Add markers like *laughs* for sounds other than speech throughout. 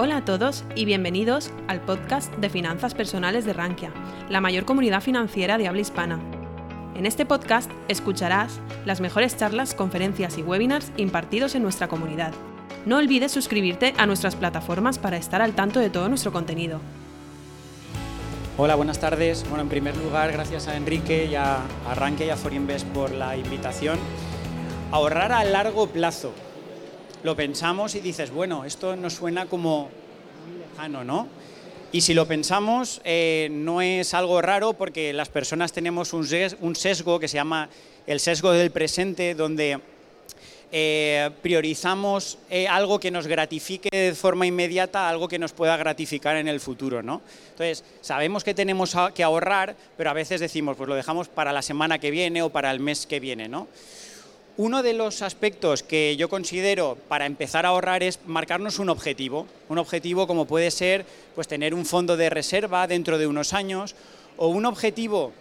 Hola a todos y bienvenidos al podcast de finanzas personales de Rankia, la mayor comunidad financiera de habla hispana. En este podcast escucharás las mejores charlas, conferencias y webinars impartidos en nuestra comunidad. No olvides suscribirte a nuestras plataformas para estar al tanto de todo nuestro contenido. Hola, buenas tardes. Bueno, en primer lugar, gracias a Enrique y a, Rankia y a Forinvest por la invitación. Ahorrar a largo plazo lo pensamos y dices, bueno, esto nos suena como lejano, ¿no? Y si lo pensamos, eh, no es algo raro porque las personas tenemos un sesgo que se llama el sesgo del presente, donde eh, priorizamos eh, algo que nos gratifique de forma inmediata, algo que nos pueda gratificar en el futuro, ¿no? Entonces, sabemos que tenemos que ahorrar, pero a veces decimos, pues lo dejamos para la semana que viene o para el mes que viene, ¿no? Uno de los aspectos que yo considero para empezar a ahorrar es marcarnos un objetivo. Un objetivo como puede ser pues, tener un fondo de reserva dentro de unos años o un objetivo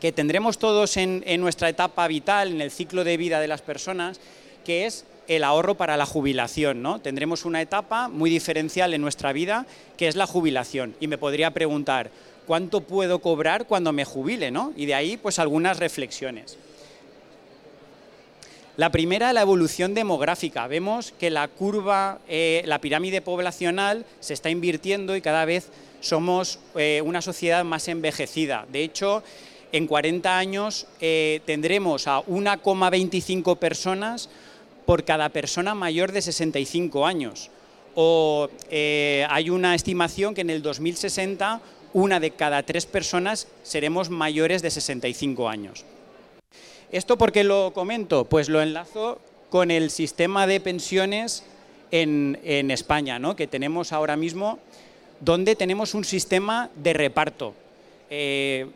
que tendremos todos en, nuestra etapa vital, en el ciclo de vida de las personas, que es el ahorro para la jubilación. ¿no? Tendremos una etapa muy diferencial en nuestra vida, que es la jubilación. Y me podría preguntar, ¿cuánto puedo cobrar cuando me jubile? ¿no? Y de ahí, pues algunas reflexiones. La primera, la evolución demográfica. Vemos que la curva, eh, la pirámide poblacional se está invirtiendo y cada vez somos eh, una sociedad más envejecida. De hecho, en 40 años eh, tendremos a 1,25 personas por cada persona mayor de 65 años. O hay una estimación que en el 2060 una de cada tres personas seremos mayores de 65 años. ¿Esto por qué lo comento? Pues lo enlazo con el sistema de pensiones en, España, ¿no? que tenemos ahora mismo, donde tenemos un sistema de reparto. Eh,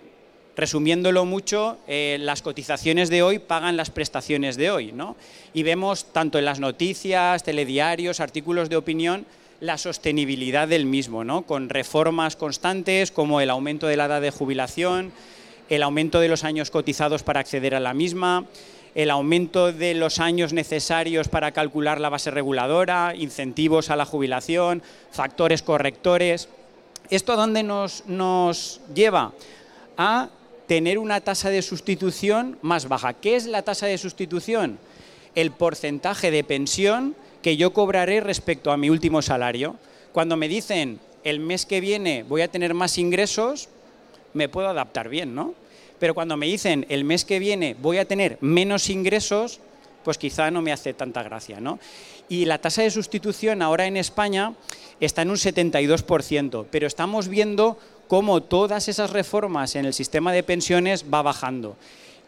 resumiéndolo mucho, eh, las cotizaciones de hoy pagan las prestaciones de hoy. ¿no? Y vemos tanto en las noticias, telediarios, artículos de opinión, la sostenibilidad del mismo, ¿no? con reformas constantes como el aumento de la edad de jubilación, el aumento de los años cotizados para acceder a la misma, el aumento de los años necesarios para calcular la base reguladora, incentivos a la jubilación, factores correctores. ¿Esto a dónde nos, nos lleva? A tener una tasa de sustitución más baja. ¿Qué es la tasa de sustitución? El porcentaje de pensión que yo cobraré respecto a mi último salario. Cuando me dicen el mes que viene voy a tener más ingresos, me puedo adaptar bien, ¿no? Pero cuando me dicen el mes que viene voy a tener menos ingresos, pues quizá no me hace tanta gracia, ¿no? Y la tasa de sustitución ahora en España está en un 72%, pero estamos viendo cómo todas esas reformas en el sistema de pensiones va bajando.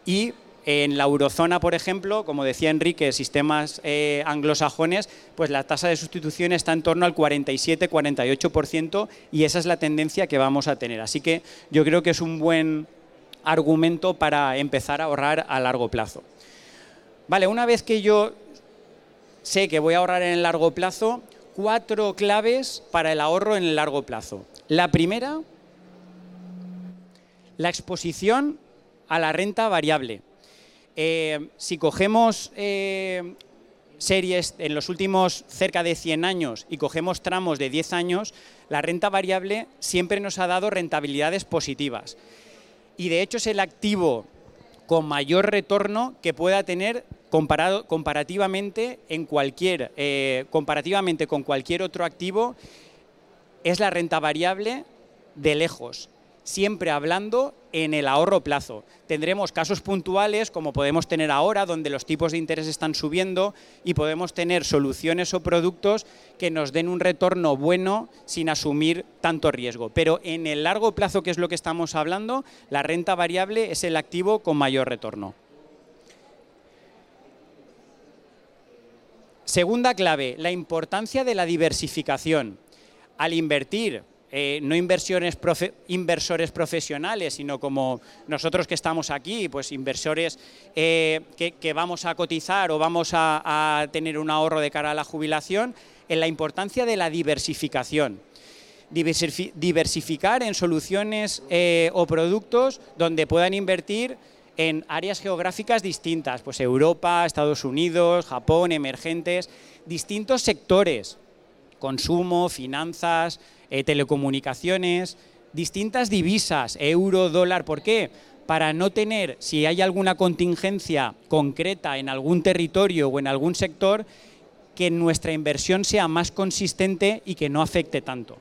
Y en la eurozona, por ejemplo, como decía Enrique, sistemas eh, anglosajones, pues la tasa de sustitución está en torno al 47-48% y esa es la tendencia que vamos a tener. Así que yo creo que es un buen argumento para empezar a ahorrar a largo plazo. Vale, una vez que yo sé que voy a ahorrar en el largo plazo, cuatro claves para el ahorro en el largo plazo. La primera, la exposición a la renta variable. Eh, si cogemos eh, series en los últimos cerca de 100 años y cogemos tramos de 10 años, la renta variable siempre nos ha dado rentabilidades positivas. Y de hecho es el activo con mayor retorno que pueda tener comparado, comparativamente, en cualquier, eh, comparativamente con cualquier otro activo, es la renta variable de lejos siempre hablando en el ahorro plazo. Tendremos casos puntuales, como podemos tener ahora, donde los tipos de interés están subiendo y podemos tener soluciones o productos que nos den un retorno bueno sin asumir tanto riesgo. Pero en el largo plazo, que es lo que estamos hablando, la renta variable es el activo con mayor retorno. Segunda clave, la importancia de la diversificación. Al invertir eh, no inversiones inversores profesionales, sino como nosotros que estamos aquí, pues inversores eh, que, vamos a cotizar o vamos a, tener un ahorro de cara a la jubilación, en la importancia de la diversificación. diversificar en soluciones eh, o productos donde puedan invertir en áreas geográficas distintas, pues Europa, Estados Unidos, Japón, emergentes, distintos sectores consumo, finanzas, eh, telecomunicaciones, distintas divisas, euro, dólar. ¿Por qué? Para no tener, si hay alguna contingencia concreta en algún territorio o en algún sector, que nuestra inversión sea más consistente y que no afecte tanto.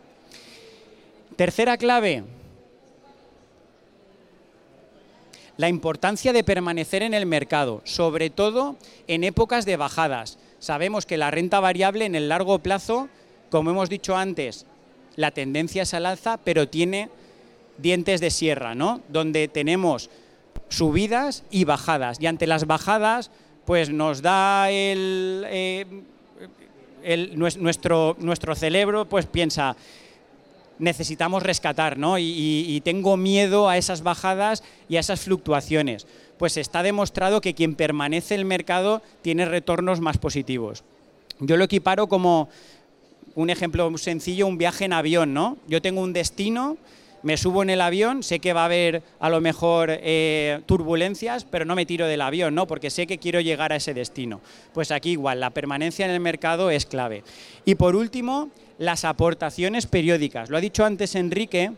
Tercera clave, la importancia de permanecer en el mercado, sobre todo en épocas de bajadas. Sabemos que la renta variable en el largo plazo, como hemos dicho antes, la tendencia es al alza, pero tiene dientes de sierra, ¿no? Donde tenemos subidas y bajadas. Y ante las bajadas, pues nos da el, eh, nuestro, nuestro cerebro, pues piensa, necesitamos rescatar, ¿no? Y, tengo miedo a esas bajadas y a esas fluctuaciones. Pues está demostrado que quien permanece en el mercado tiene retornos más positivos. Yo lo equiparo como un ejemplo sencillo, un viaje en avión, ¿no? Yo tengo un destino, me subo en el avión, sé que va a haber a lo mejor eh, turbulencias, pero no me tiro del avión, ¿no? Porque sé que quiero llegar a ese destino. Pues aquí igual, la permanencia en el mercado es clave. Y por último, las aportaciones periódicas. Lo ha dicho antes Enrique,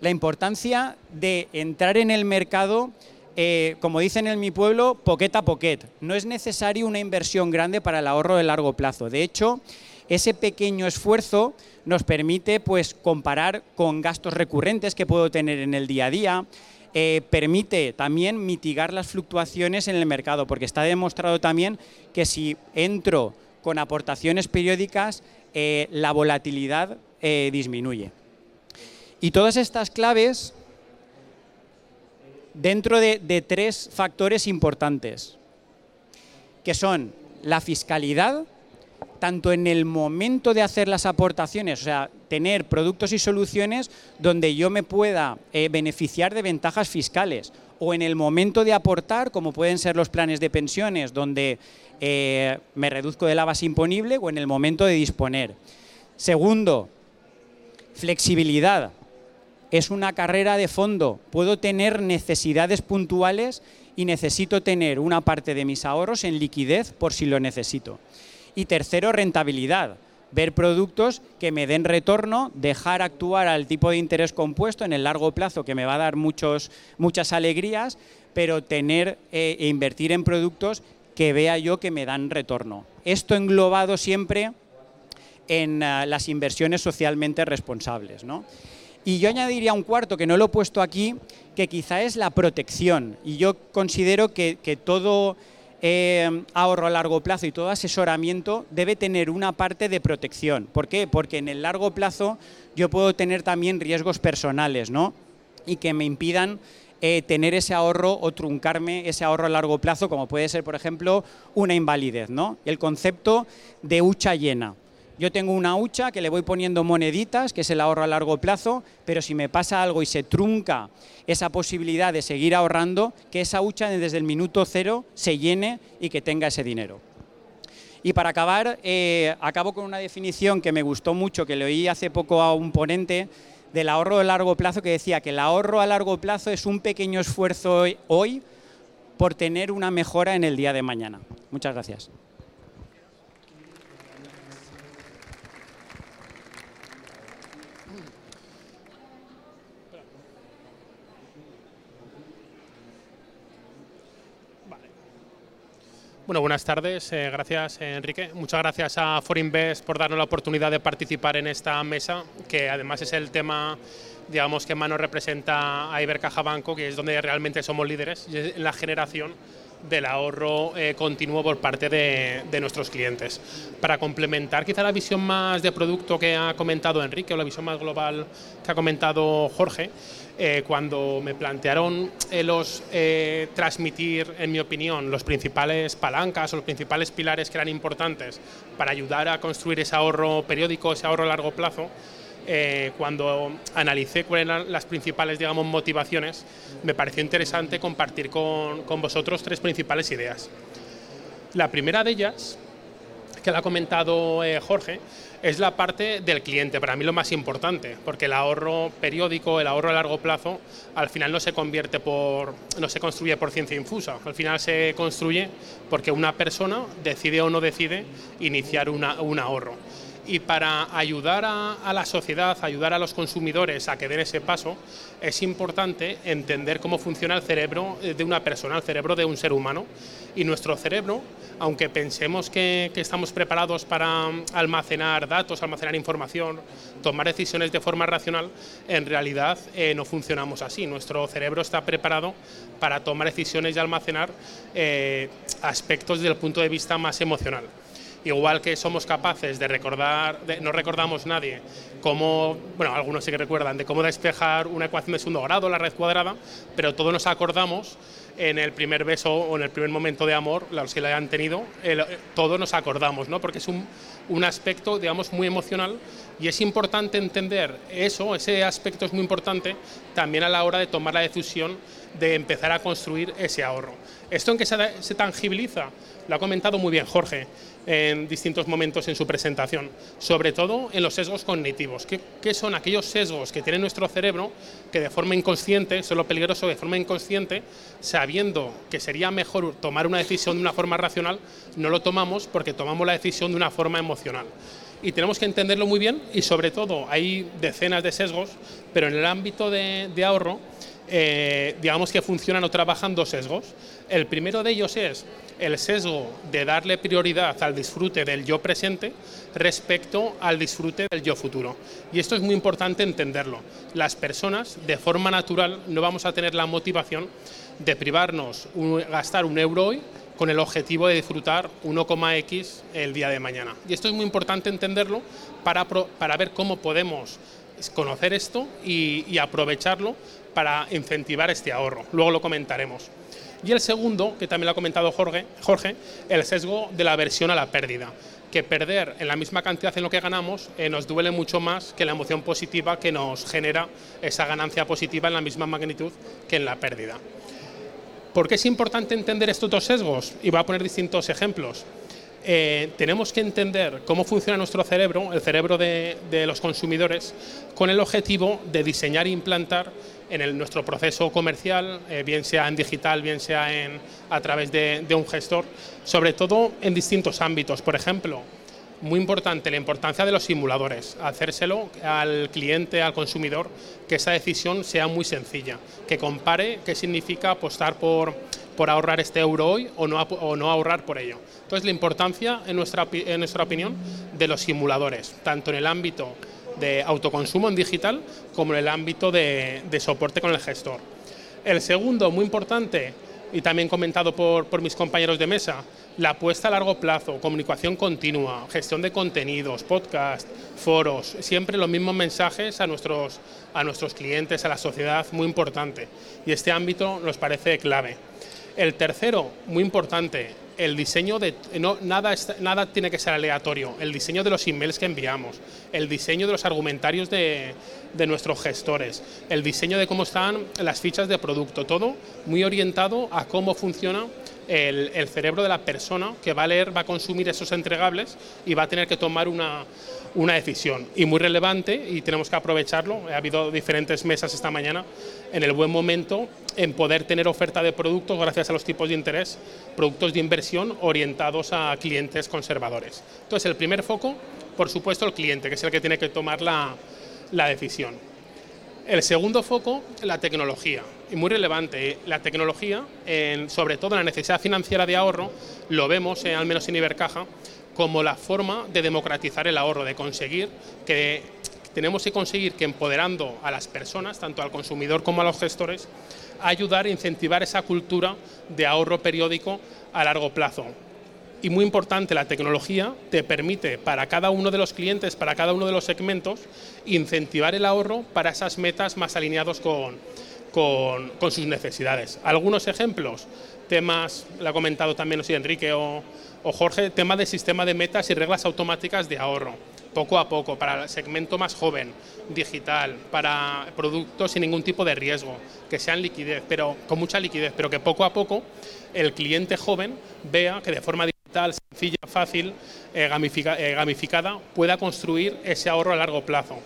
la importancia de entrar en el mercado eh, como dicen en mi pueblo, poquet a poquet. No es necesario una inversión grande para el ahorro de largo plazo. De hecho, ese pequeño esfuerzo nos permite pues, comparar con gastos recurrentes que puedo tener en el día a día, eh, permite también mitigar las fluctuaciones en el mercado, porque está demostrado también que si entro con aportaciones periódicas, eh, la volatilidad eh, disminuye. Y todas estas claves dentro de tres factores importantes, que son la fiscalidad, tanto en el momento de hacer las aportaciones, o sea, tener productos y soluciones donde yo me pueda eh, beneficiar de ventajas fiscales, o en el momento de aportar, como pueden ser los planes de pensiones, donde eh, me reduzco de la base imponible, o en el momento de disponer. Segundo, flexibilidad. Es una carrera de fondo. Puedo tener necesidades puntuales y necesito tener una parte de mis ahorros en liquidez por si lo necesito. Y tercero, rentabilidad. Ver productos que me den retorno, dejar actuar al tipo de interés compuesto en el largo plazo que me va a dar muchos, muchas alegrías, pero tener eh, e invertir en productos que vea yo que me dan retorno. Esto englobado siempre en ah, las inversiones socialmente responsables. Y yo añadiría un cuarto, que no lo he puesto aquí, que quizá es la protección. Y yo considero que, que todo eh, ahorro a largo plazo y todo asesoramiento debe tener una parte de protección. ¿Por qué? Porque en el largo plazo yo puedo tener también riesgos personales, ¿no? Y que me impidan eh, tener ese ahorro o truncarme ese ahorro a largo plazo, como puede ser, por ejemplo, una invalidez, ¿no? El concepto de hucha llena. Yo tengo una hucha que le voy poniendo moneditas, que es el ahorro a largo plazo, pero si me pasa algo y se trunca esa posibilidad de seguir ahorrando, que esa hucha desde el minuto cero se llene y que tenga ese dinero. Y para acabar, eh, acabo con una definición que me gustó mucho, que le oí hace poco a un ponente del ahorro a largo plazo, que decía que el ahorro a largo plazo es un pequeño esfuerzo hoy por tener una mejora en el día de mañana. Muchas gracias. Bueno, buenas tardes. Eh, gracias, Enrique. Muchas gracias a Forinvest por darnos la oportunidad de participar en esta mesa, que además es el tema digamos que más nos representa a Ibercaja Banco, que es donde realmente somos líderes, en la generación del ahorro eh, continuo por parte de, de, nuestros clientes. Para complementar quizá la visión más de producto que ha comentado Enrique o la visión más global que ha comentado Jorge, eh, cuando me plantearon eh, los eh, transmitir, en mi opinión, los principales palancas o los principales pilares que eran importantes para ayudar a construir ese ahorro periódico, ese ahorro a largo plazo, cuando analicé cuáles eran las principales digamos, motivaciones, me pareció interesante compartir con, con vosotros tres principales ideas. La primera de ellas, que la ha comentado Jorge, es la parte del cliente, para mí lo más importante, porque el ahorro periódico, el ahorro a largo plazo, al final no se convierte por, no se construye por ciencia infusa, al final se construye porque una persona decide o no decide iniciar un ahorro. Y para ayudar a, la sociedad, ayudar a los consumidores a que den ese paso, es importante entender cómo funciona el cerebro de una persona, el cerebro de un ser humano. Y nuestro cerebro, aunque pensemos que, estamos preparados para almacenar datos, almacenar información, tomar decisiones de forma racional, en realidad eh, no funcionamos así. Nuestro cerebro está preparado para tomar decisiones y almacenar eh, aspectos desde el punto de vista más emocional igual que somos capaces de recordar, no recordamos nadie cómo, bueno, algunos sí que recuerdan, de cómo despejar una ecuación de segundo grado, la red cuadrada, pero todos nos acordamos en el primer beso o en el primer momento de amor, los que la hayan tenido, todos nos acordamos, ¿no? porque es un, un aspecto, digamos, muy emocional y es importante entender eso, ese aspecto es muy importante también a la hora de tomar la decisión de empezar a construir ese ahorro. ¿Esto en qué se, tangibiliza? Lo ha comentado muy bien Jorge en distintos momentos en su presentación, sobre todo en los sesgos cognitivos. ¿Qué, ¿Qué, son aquellos sesgos que tiene nuestro cerebro que de forma inconsciente, son lo peligroso de forma inconsciente, sabiendo que sería mejor tomar una decisión de una forma racional, no lo tomamos porque tomamos la decisión de una forma emocional? Y tenemos que entenderlo muy bien y sobre todo hay decenas de sesgos, pero en el ámbito de, ahorro eh, digamos que funcionan o trabajan dos sesgos. El primero de ellos es el sesgo de darle prioridad al disfrute del yo presente respecto al disfrute del yo futuro. Y esto es muy importante entenderlo. Las personas, de forma natural, no vamos a tener la motivación de privarnos, gastar un euro hoy con el objetivo de disfrutar 1,x el día de mañana. Y esto es muy importante entenderlo para, para ver cómo podemos conocer esto y aprovecharlo para incentivar este ahorro. Luego lo comentaremos. Y el segundo, que también lo ha comentado Jorge, Jorge el sesgo de la aversión a la pérdida que perder en la misma cantidad en lo que ganamos eh, nos duele mucho más que la emoción positiva que nos genera esa ganancia positiva en la misma magnitud que en la pérdida. ¿Por qué es importante entender estos dos sesgos? Y voy a poner distintos ejemplos. Eh, tenemos que entender cómo funciona nuestro cerebro, el cerebro de, los consumidores, con el objetivo de diseñar e implantar en nuestro proceso comercial, eh, bien sea en digital, bien sea en, a través de, un gestor, sobre todo en distintos ámbitos. Por ejemplo, muy importante la importancia de los simuladores, hacérselo al cliente, al consumidor, que esa decisión sea muy sencilla, que compare qué significa apostar por por ahorrar este euro hoy o no, o no ahorrar por ello. Entonces, la importancia, en nuestra, en nuestra opinión, de los simuladores, tanto en el ámbito de autoconsumo en digital como en el ámbito de, soporte con el gestor. El segundo, muy importante, y también comentado por, por, mis compañeros de mesa, la apuesta a largo plazo, comunicación continua, gestión de contenidos, podcast, foros, siempre los mismos mensajes a nuestros, a nuestros clientes, a la sociedad, muy importante. Y este ámbito nos parece clave. El tercero, muy importante, el diseño de... No, nada, nada tiene que ser aleatorio. El diseño de los emails que enviamos, el diseño de los argumentarios de, nuestros gestores, el diseño de cómo están las fichas de producto, todo muy orientado a cómo funciona el, el, cerebro de la persona que va a leer, va a consumir esos entregables y va a tener que tomar una, una decisión y muy relevante y tenemos que aprovecharlo. Ha habido diferentes mesas esta mañana en el buen momento en poder tener oferta de productos gracias a los tipos de interés, productos de inversión orientados a clientes conservadores. Entonces, el primer foco, por supuesto, el cliente, que es el que tiene que tomar la, la decisión. El segundo foco, la tecnología. Y muy relevante, la tecnología, sobre todo en la necesidad financiera de ahorro, lo vemos, eh, al menos en Ibercaja, como la forma de democratizar el ahorro, de conseguir que tenemos que conseguir que empoderando a las personas, tanto al consumidor como a los gestores, ayudar a incentivar esa cultura de ahorro periódico a largo plazo. Y muy importante, la tecnología te permite para cada uno de los clientes, para cada uno de los segmentos, incentivar el ahorro para esas metas más alineados con, con, sus necesidades. Algunos ejemplos, temas, lo ha comentado también no Enrique o, o Jorge, tema de sistema de metas y reglas automáticas de ahorro, poco a poco, para el segmento más joven, digital, para productos sin ningún tipo de riesgo, que sean liquidez, pero con mucha liquidez, pero que poco a poco el cliente joven vea que de forma sencilla, fácil, eh, eh, gamificada, pueda construir ese ahorro a largo plazo.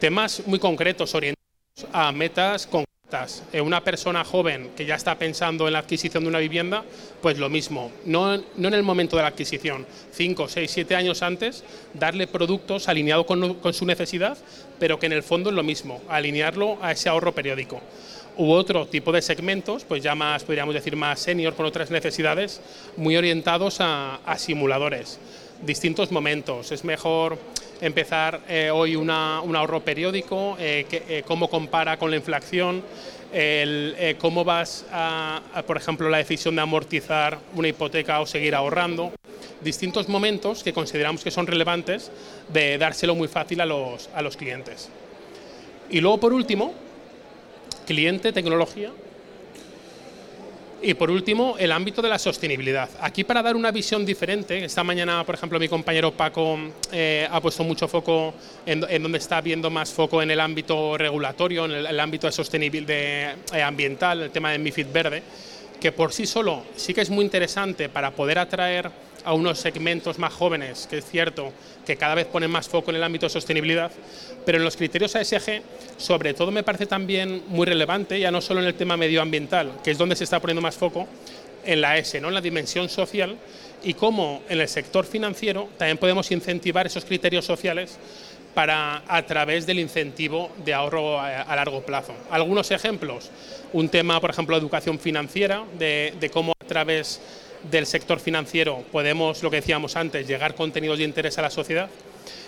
Temas muy concretos, orientados a metas concretas. A una persona joven que ya está pensando en la adquisición de una vivienda, pues lo mismo, no, no en el momento de la adquisición, 5, 6, 7 años antes, darle productos alineados con, con su necesidad, pero que en el fondo es lo mismo, alinearlo a ese ahorro periódico u otro tipo de segmentos, pues ya más, podríamos decir, más senior con otras necesidades, muy orientados a, simuladores. Distintos momentos. Es mejor empezar eh, hoy un ahorro periódico, eh, eh, cómo compara con la inflación, cómo vas a, por ejemplo, la decisión de amortizar una hipoteca o seguir ahorrando. Distintos momentos que consideramos que son relevantes de dárselo muy fácil a los, a los clientes. Y luego, por último, cliente, tecnología. Y por último, el ámbito de la sostenibilidad. Aquí para dar una visión diferente, esta mañana, por ejemplo, mi compañero Paco eh, ha puesto mucho foco en, donde está viendo más foco en el ámbito regulatorio, en el, ámbito de sostenibilidad eh, ambiental, el tema de MIFID verde, que por sí solo sí que es muy interesante para poder atraer a unos segmentos más jóvenes, que es cierto que cada vez ponen más foco en el ámbito de sostenibilidad, pero en los criterios ASG, sobre todo me parece también muy relevante, ya no solo en el tema medioambiental, que es donde se está poniendo más foco, en la S, ¿no? en la dimensión social, y cómo en el sector financiero también podemos incentivar esos criterios sociales para a través del incentivo de ahorro a, largo plazo. Algunos ejemplos, un tema, por ejemplo, educación financiera, de, de cómo a través del sector financiero podemos, lo que decíamos antes, llegar contenidos de interés a la sociedad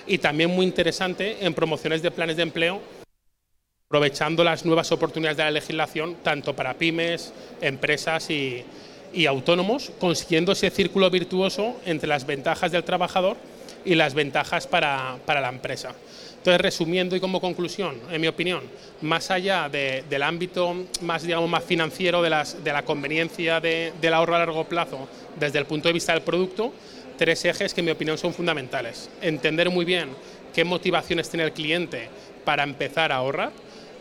y también muy interesante en promociones de planes de empleo, aprovechando las nuevas oportunidades de la legislación, tanto para pymes, empresas y, autónomos, consiguiendo ese círculo virtuoso entre las ventajas del trabajador y las ventajas para, la empresa. Entonces, resumiendo y como conclusión, en mi opinión, más allá del ámbito más, digamos, más financiero de, de la conveniencia del ahorro a largo plazo desde el punto de vista del producto, tres ejes que en mi opinión son fundamentales. Entender muy bien qué motivaciones tiene el cliente para empezar a ahorrar,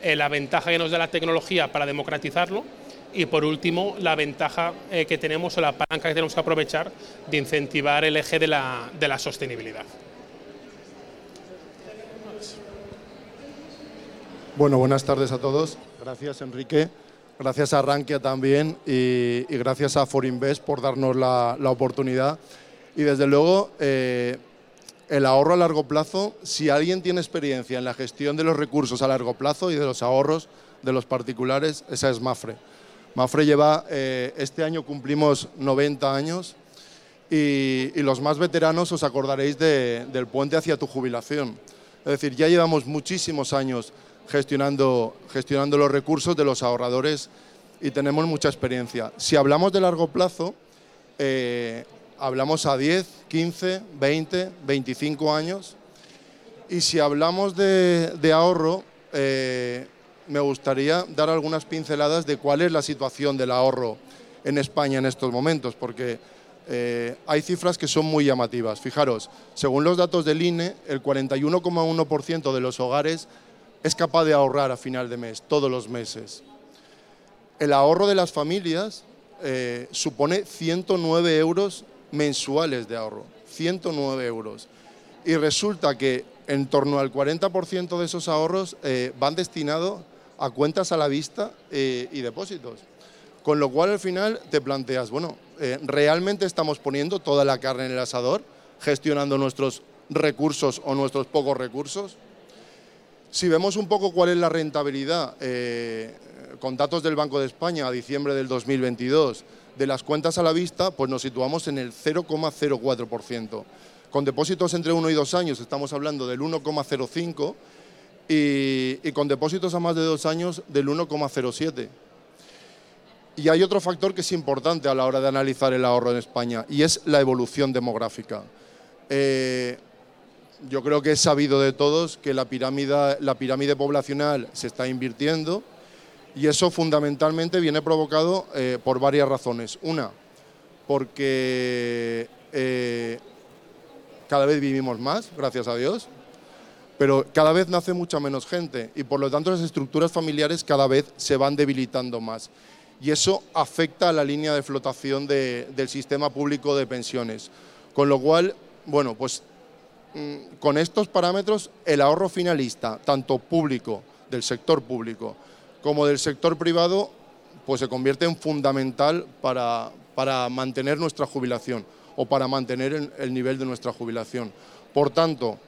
eh, la ventaja que nos da la tecnología para democratizarlo y por último la ventaja eh, que tenemos o la palanca que tenemos que aprovechar de incentivar el eje de la, sostenibilidad. Bueno, buenas tardes a todos. Gracias Enrique, gracias a Rankia también y, gracias a Forinvest por darnos la, la oportunidad y desde luego, eh, el ahorro a largo plazo, si alguien tiene experiencia en la gestión de los recursos a largo plazo y de los ahorros de los particulares, esa es Mafre. Mafre lleva, eh, este año cumplimos 90 años y, los más veteranos os acordaréis del puente hacia tu jubilación. Es decir, ya llevamos muchísimos años gestionando, gestionando los recursos de los ahorradores y tenemos mucha experiencia. Si hablamos de largo plazo, eh, hablamos a 10, 15, 20, 25 años. Y si hablamos de, ahorro, eh, me gustaría dar algunas pinceladas de cuál es la situación del ahorro en España en estos momentos, porque eh, hay cifras que son muy llamativas. Fijaros, según los datos del INE, el 41,1% de los hogares es capaz de ahorrar a final de mes, todos los meses. El ahorro de las familias eh, supone 109 euros mensuales de ahorro, 109 euros. Y resulta que en torno al 40% de esos ahorros eh, van destinados a cuentas a la vista eh, y depósitos. Con lo cual al final te planteas, bueno, ¿realmente estamos poniendo toda la carne en el asador, gestionando nuestros recursos o nuestros pocos recursos? Si vemos un poco cuál es la rentabilidad, con datos del Banco de España a diciembre del 2022, de las cuentas a la vista, pues nos situamos en el 0,04%. Con depósitos entre 1 y 2 años estamos hablando del 1,05% y, con depósitos a más de 2 años del 1,07%. Y hay otro factor que es importante a la hora de analizar el ahorro en España y es la evolución demográfica. Eh, yo creo que es sabido de todos que la pirámide, la pirámide poblacional se está invirtiendo, y eso fundamentalmente viene provocado eh, por varias razones. Una, porque eh, cada vez vivimos más, gracias a Dios, pero cada vez nace mucha menos gente y por lo tanto las estructuras familiares cada vez se van debilitando más. Y eso afecta a la línea de flotación del sistema público de pensiones. Con lo cual, bueno, pues con estos parámetros el ahorro finalista, tanto público, del sector público, como del sector privado, pues se convierte en fundamental para, para mantener nuestra jubilación o para mantener el, nivel de nuestra jubilación. Por tanto,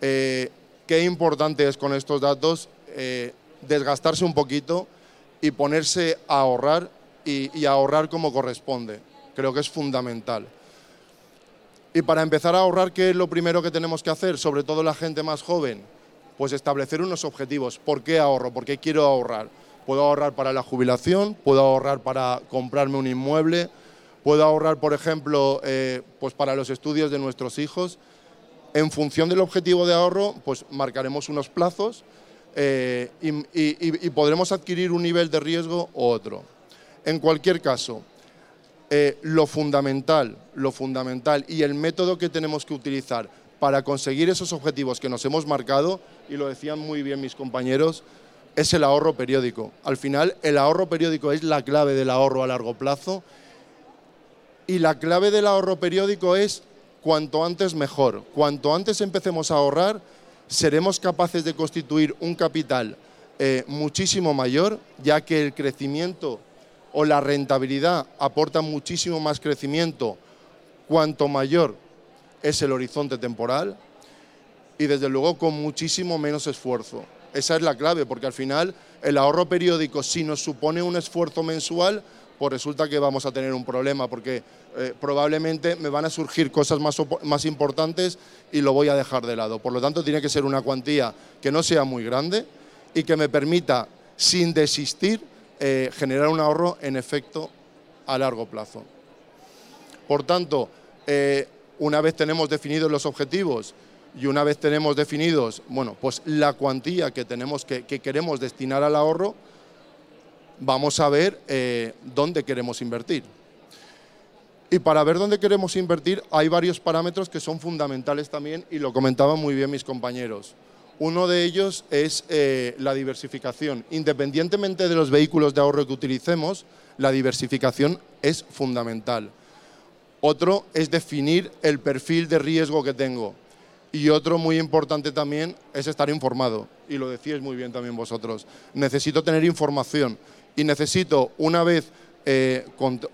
eh, qué importante es con estos datos eh, desgastarse un poquito y ponerse a ahorrar y, ahorrar como corresponde. Creo que es fundamental. Y para empezar a ahorrar, ¿qué es lo primero que tenemos que hacer? Sobre todo la gente más joven. Pues establecer unos objetivos. ¿Por qué ahorro? ¿Por qué quiero ahorrar? Puedo ahorrar para la jubilación, puedo ahorrar para comprarme un inmueble, puedo ahorrar, por ejemplo, eh, pues para los estudios de nuestros hijos. En función del objetivo de ahorro, pues marcaremos unos plazos eh, y, podremos adquirir un nivel de riesgo u otro. En cualquier caso, eh, lo fundamental, lo fundamental y el método que tenemos que utilizar para conseguir esos objetivos que nos hemos marcado, y lo decían muy bien mis compañeros, es el ahorro periódico. Al final, el ahorro periódico es la clave del ahorro a largo plazo y la clave del ahorro periódico es cuanto antes mejor. Cuanto antes empecemos a ahorrar, seremos capaces de constituir un capital eh, muchísimo mayor, ya que el crecimiento o la rentabilidad aporta muchísimo más crecimiento cuanto mayor es el horizonte temporal y desde luego con muchísimo menos esfuerzo. Esa es la clave, porque al final el ahorro periódico, si nos supone un esfuerzo mensual, pues resulta que vamos a tener un problema, porque eh, probablemente me van a surgir cosas más, más importantes y lo voy a dejar de lado. Por lo tanto, tiene que ser una cuantía que no sea muy grande y que me permita, sin desistir, eh, generar un ahorro en efecto a largo plazo. Por tanto, eh, una vez tenemos definidos los objetivos y una vez tenemos definidos, bueno, pues la cuantía que tenemos que queremos destinar al ahorro, vamos a ver eh, dónde queremos invertir. Y para ver dónde queremos invertir hay varios parámetros que son fundamentales también y lo comentaban muy bien mis compañeros. Uno de ellos es eh, la diversificación. Independientemente de los vehículos de ahorro que utilicemos, la diversificación es fundamental. Otro es definir el perfil de riesgo que tengo. Y otro muy importante también es estar informado. Y lo decíais muy bien también vosotros. Necesito tener información y necesito, una vez eh,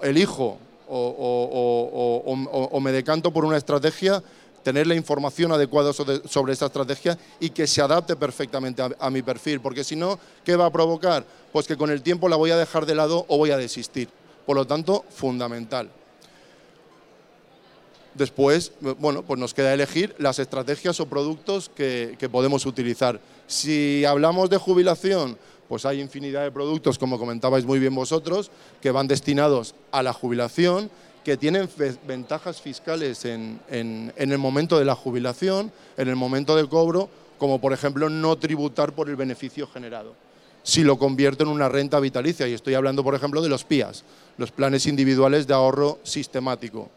elijo o, me decanto por una estrategia, tener la información adecuada sobre, esa estrategia y que se adapte perfectamente a, mi perfil, porque si no, ¿qué va a provocar? Pues que con el tiempo la voy a dejar de lado o voy a desistir. Por lo tanto, fundamental. Después, bueno, pues nos queda elegir las estrategias o productos que podemos utilizar. Si hablamos de jubilación, pues hay infinidad de productos, como comentabais muy bien vosotros, que van destinados a la jubilación, que tienen ventajas fiscales en, el momento de la jubilación, en el momento del cobro, como por ejemplo no tributar por el beneficio generado, si lo convierto en una renta vitalicia. Y estoy hablando, por ejemplo, de los PIAs, los planes individuales de ahorro sistemático.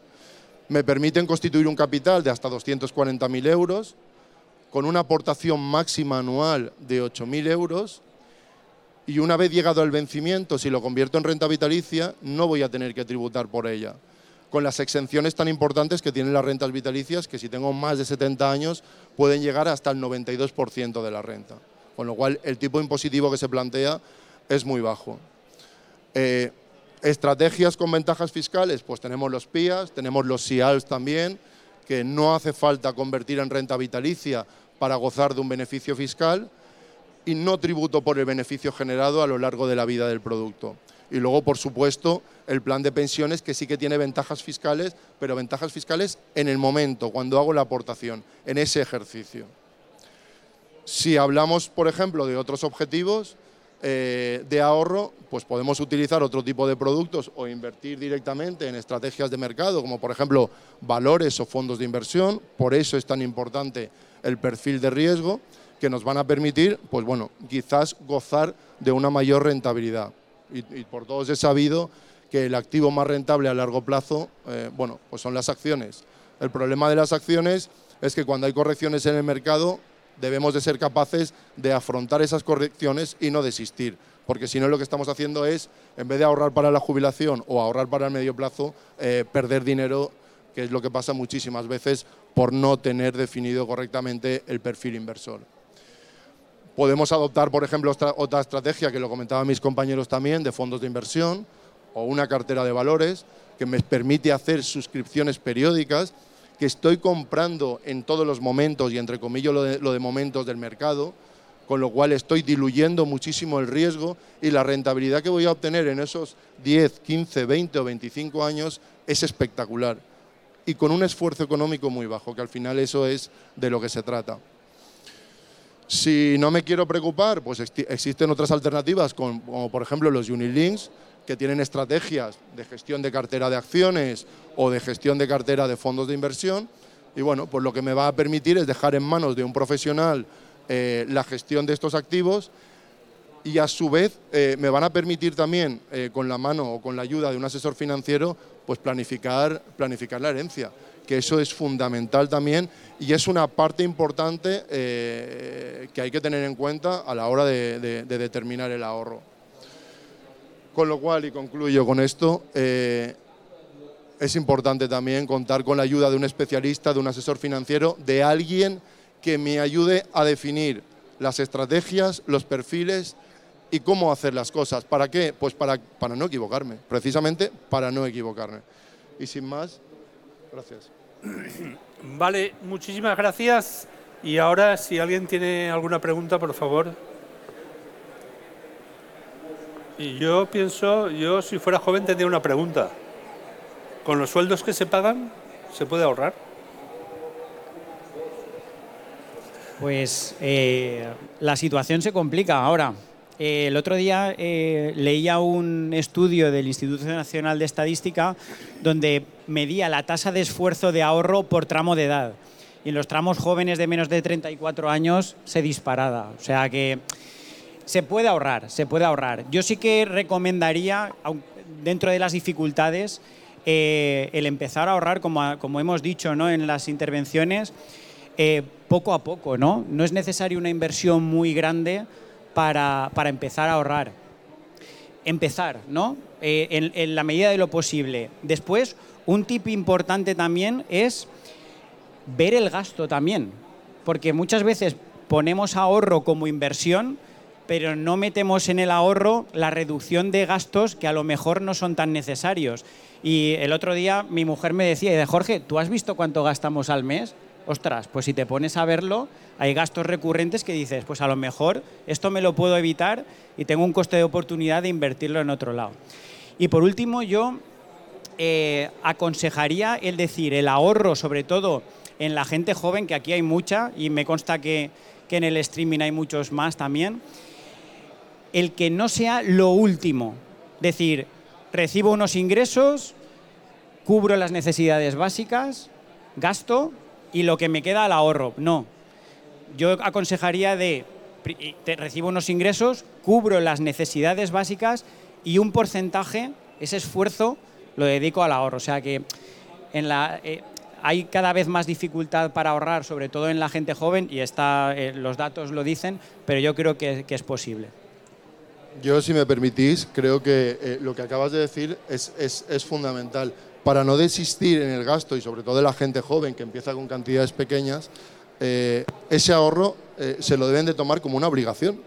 Me permiten constituir un capital de hasta 240.000 euros, con una aportación máxima anual de 8.000 euros y una vez llegado al vencimiento, si lo convierto en renta vitalicia, no voy a tener que tributar por ella. Con las exenciones tan importantes que tienen las rentas vitalicias, que si tengo más de 70 años pueden llegar hasta el 92% de la renta. Con lo cual el tipo impositivo que se plantea es muy bajo. Eh, estrategias con ventajas fiscales, pues tenemos los PIAs, tenemos los SIALs también, que no hace falta convertir en renta vitalicia para gozar de un beneficio fiscal y no tributo por el beneficio generado a lo largo de la vida del producto. Y luego, por supuesto, el plan de pensiones que sí que tiene ventajas fiscales, pero ventajas fiscales en el momento, cuando hago la aportación, en ese ejercicio. Si hablamos, por ejemplo, de otros objetivos eh, de ahorro, pues podemos utilizar otro tipo de productos o invertir directamente en estrategias de mercado, como por ejemplo valores o fondos de inversión. Por eso es tan importante el perfil de riesgo que nos van a permitir, pues bueno, quizás gozar de una mayor rentabilidad. Y, por todos he sabido que el activo más rentable a largo plazo, eh, bueno, pues son las acciones. El problema de las acciones es que cuando hay correcciones en el mercado debemos de ser capaces de afrontar esas correcciones y no desistir, porque si no lo que estamos haciendo es, en vez de ahorrar para la jubilación o ahorrar para el medio plazo, eh, perder dinero, que es lo que pasa muchísimas veces por no tener definido correctamente el perfil inversor. Podemos adoptar, por ejemplo, otra estrategia que lo comentaban mis compañeros también, de fondos de inversión o una cartera de valores que me permite hacer suscripciones periódicas que estoy comprando en todos los momentos y entre comillas lo de, lo de momentos del mercado, con lo cual estoy diluyendo muchísimo el riesgo y la rentabilidad que voy a obtener en esos 10, 15, 20 o 25 años es espectacular y con un esfuerzo económico muy bajo, que al final eso es de lo que se trata. Si no me quiero preocupar, pues existen otras alternativas, como por ejemplo los Unilinks, que tienen estrategias de gestión de cartera de acciones o de gestión de cartera de fondos de inversión. Y bueno, pues lo que me va a permitir es dejar en manos de un profesional eh, la gestión de estos activos y a su vez eh, me van a permitir también, eh, con la mano o con la ayuda de un asesor financiero, pues planificar, planificar la herencia que eso es fundamental también y es una parte importante eh, que hay que tener en cuenta a la hora de, determinar el ahorro. Con lo cual, y concluyo con esto, eh, es importante también contar con la ayuda de un especialista, de un asesor financiero, de alguien que me ayude a definir las estrategias, los perfiles y cómo hacer las cosas. ¿Para qué? Pues para, para no equivocarme, precisamente para no equivocarme. Y sin más, Gracias. *clears throat* Vale, muchísimas gracias. Y ahora, si alguien tiene alguna pregunta, por favor. Y yo pienso, yo si fuera joven tendría una pregunta. ¿Con los sueldos que se pagan, se puede ahorrar? Pues eh, la situación se complica ahora. Eh, el otro día eh, leía un estudio del Instituto Nacional de Estadística donde medía la tasa de esfuerzo de ahorro por tramo de edad. Y en los tramos jóvenes de menos de 34 años se disparada. O sea que se puede ahorrar, se puede ahorrar. Yo sí que recomendaría, dentro de las dificultades, eh, el empezar a ahorrar, como, como hemos dicho ¿no? en las intervenciones, poco a poco. ¿no? no es necesaria una inversión muy grande para, empezar a ahorrar. Empezar, ¿no? Eh, en, la medida de lo posible. Después, un tip importante también es ver el gasto también, porque muchas veces ponemos ahorro como inversión, pero no metemos en el ahorro la reducción de gastos que a lo mejor no son tan necesarios. Y el otro día mi mujer me decía, Jorge, ¿tú has visto cuánto gastamos al mes? ostras, pues si te pones a verlo, hay gastos recurrentes que dices, pues a lo mejor esto me lo puedo evitar y tengo un coste de oportunidad de invertirlo en otro lado. Y por último, yo eh, aconsejaría el decir, el ahorro, sobre todo en la gente joven, que aquí hay mucha y me consta que, que en el streaming hay muchos más también, el que no sea lo último. Decir, recibo unos ingresos, cubro las necesidades básicas, gasto y lo que me queda al ahorro. No. Yo aconsejaría de, recibo unos ingresos, cubro las necesidades básicas y un porcentaje, ese esfuerzo, lo dedico al ahorro. O sea que eh, hay cada vez más dificultad para ahorrar, sobre todo en la gente joven, y está, eh, los datos lo dicen, pero yo creo que, es posible. Yo, si me permitís, creo que eh, lo que acabas de decir es, es, es fundamental para no desistir en el gasto y sobre todo de la gente joven que empieza con cantidades pequeñas, eh, ese ahorro eh, se lo deben de tomar como una obligación.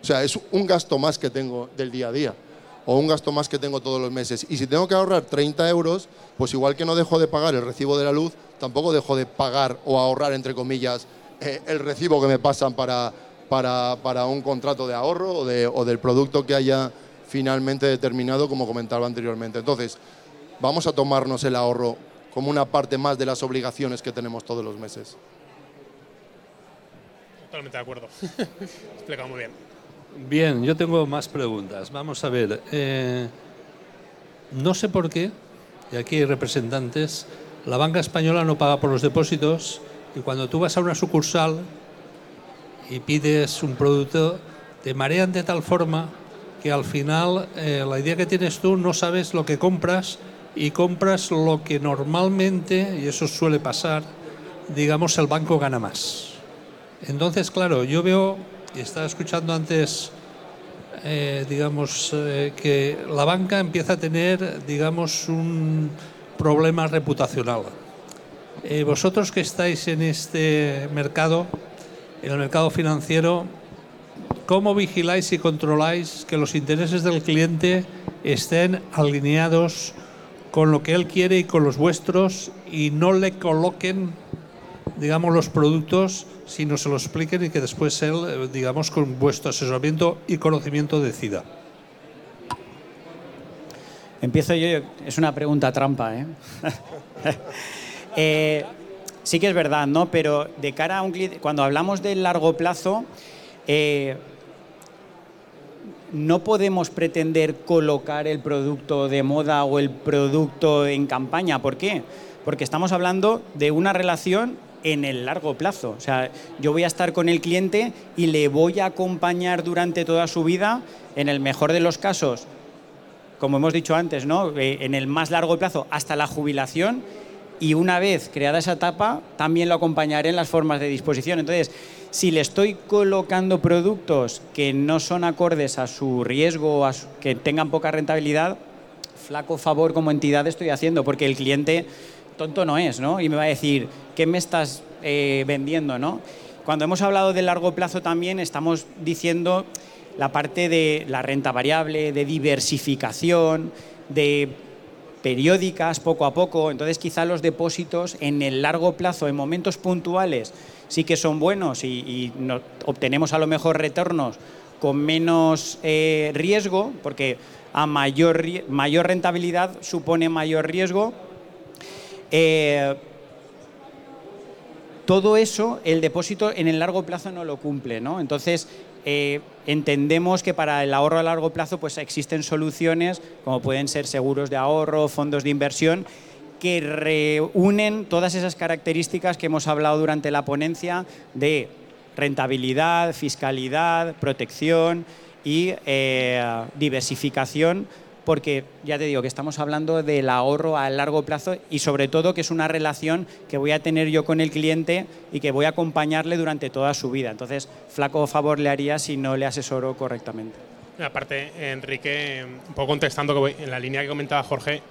O sea, es un gasto más que tengo del día a día o un gasto más que tengo todos los meses. Y si tengo que ahorrar 30 euros, pues igual que no dejo de pagar el recibo de la luz, tampoco dejo de pagar o ahorrar, entre comillas, eh, el recibo que me pasan para, para, para un contrato de ahorro o, o del producto que haya finalmente determinado, como comentaba anteriormente. Entonces, vamos a tomarnos el ahorro como una parte más de las obligaciones que tenemos todos los meses. Totalmente de acuerdo. *laughs* Explicado muy bien. Bien, yo tengo más preguntas. Vamos a ver. Eh, no sé por qué, y aquí hay representantes, la banca española no paga por los depósitos y cuando tú vas a una sucursal y pides un producto, te marean de tal forma que al final eh, la idea que tienes tú no sabes lo que compras y compras lo que normalmente, y eso suele pasar, digamos, el banco gana más. Entonces, claro, yo veo, y estaba escuchando antes, eh, digamos, eh, que la banca empieza a tener, digamos, un problema reputacional. Eh, vosotros que estáis en este mercado, en el mercado financiero, ¿cómo vigiláis y controláis que los intereses del cliente estén alineados con lo que él quiere y con los vuestros y no le coloquen, digamos, los productos, sino se lo expliquen y que después él, eh, digamos, con vuestro asesoramiento y conocimiento decida? Empiezo yo, es una pregunta trampa, ¿eh? *laughs* eh sí que es verdad, ¿no? Pero de cara a un cliente, cuando hablamos del largo plazo, eh, no podemos pretender colocar el producto de moda o el producto en campaña. ¿Por qué? Porque estamos hablando de una relación en el largo plazo. O sea, yo voy a estar con el cliente y le voy a acompañar durante toda su vida, en el mejor de los casos, como hemos dicho antes, ¿no? Eh, en el más largo plazo, hasta la jubilación y una vez creada esa etapa, también lo acompañaré en las formas de disposición. Entonces, si le estoy colocando productos que no son acordes a su riesgo, a que tengan poca rentabilidad, flaco favor como entidad estoy haciendo, porque el cliente tonto no es, ¿no? Y me va a decir, ¿qué me estás eh, vendiendo, no? Cuando hemos hablado de largo plazo también estamos diciendo la parte de la renta variable, de diversificación, de periódicas poco a poco. Entonces quizá los depósitos en el largo plazo, en momentos puntuales, sí que son buenos y, obtenemos a lo mejor retornos con menos eh, riesgo, porque a mayor, mayor rentabilidad supone mayor riesgo. Eh, todo eso el depósito en el largo plazo no lo cumple, ¿no? Entonces, eh, entendemos que para el ahorro a largo plazo pues existen soluciones como pueden ser seguros de ahorro, fondos de inversión, que reúnen todas esas características que hemos hablado durante la ponencia de rentabilidad, fiscalidad, protección y eh, diversificación porque ya te digo que estamos hablando del ahorro a largo plazo y sobre todo que es una relación que voy a tener yo con el cliente y que voy a acompañarle durante toda su vida. Entonces, flaco favor le haría si no le asesoro correctamente. Aparte, Enrique, un poco contestando que voy, en la línea que comentaba Jorge,